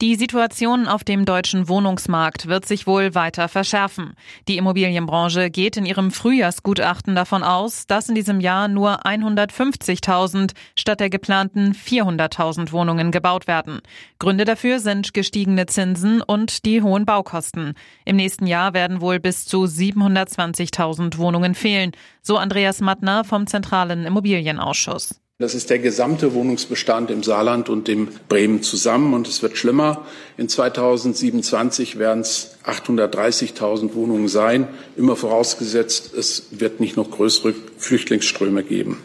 Die Situation auf dem deutschen Wohnungsmarkt wird sich wohl weiter verschärfen. Die Immobilienbranche geht in ihrem Frühjahrsgutachten davon aus, dass in diesem Jahr nur 150.000 statt der geplanten 400.000 Wohnungen gebaut werden. Gründe dafür sind gestiegene Zinsen und die hohen Baukosten. Im nächsten Jahr werden wohl bis zu 720.000 Wohnungen fehlen, so Andreas Mattner vom Zentralen Immobilienausschuss. Das ist der gesamte Wohnungsbestand im Saarland und im Bremen zusammen. Und es wird schlimmer. In 2027 werden es 830.000 Wohnungen sein. Immer vorausgesetzt, es wird nicht noch größere Flüchtlingsströme geben.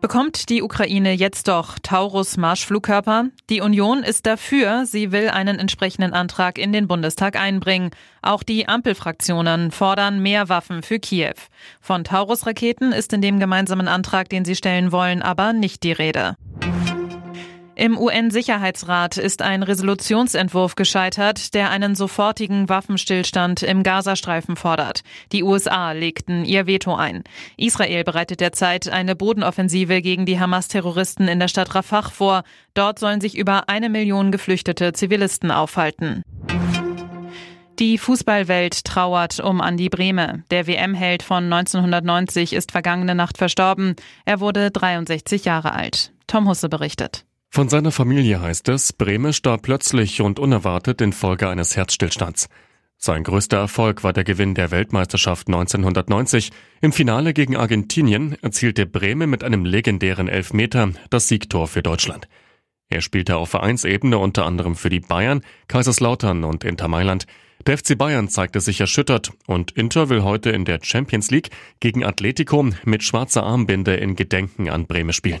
Bekommt die Ukraine jetzt doch Taurus Marschflugkörper? Die Union ist dafür, sie will einen entsprechenden Antrag in den Bundestag einbringen. Auch die Ampelfraktionen fordern mehr Waffen für Kiew. Von Taurus-Raketen ist in dem gemeinsamen Antrag, den sie stellen wollen, aber nicht die Rede. Im UN-Sicherheitsrat ist ein Resolutionsentwurf gescheitert, der einen sofortigen Waffenstillstand im Gazastreifen fordert. Die USA legten ihr Veto ein. Israel bereitet derzeit eine Bodenoffensive gegen die Hamas-Terroristen in der Stadt Rafah vor. Dort sollen sich über eine Million geflüchtete Zivilisten aufhalten. Die Fußballwelt trauert um Andi Brehme. Der WM-Held von 1990 ist vergangene Nacht verstorben. Er wurde 63 Jahre alt. Tom Husse berichtet. Von seiner Familie heißt es, Brehme starb plötzlich und unerwartet infolge eines Herzstillstands. Sein größter Erfolg war der Gewinn der Weltmeisterschaft 1990. Im Finale gegen Argentinien erzielte Brehme mit einem legendären Elfmeter das Siegtor für Deutschland. Er spielte auf Vereinsebene unter anderem für die Bayern, Kaiserslautern und Inter Mailand. Der FC Bayern zeigte sich erschüttert und Inter will heute in der Champions League gegen Atletico mit schwarzer Armbinde in Gedenken an Brehme spielen.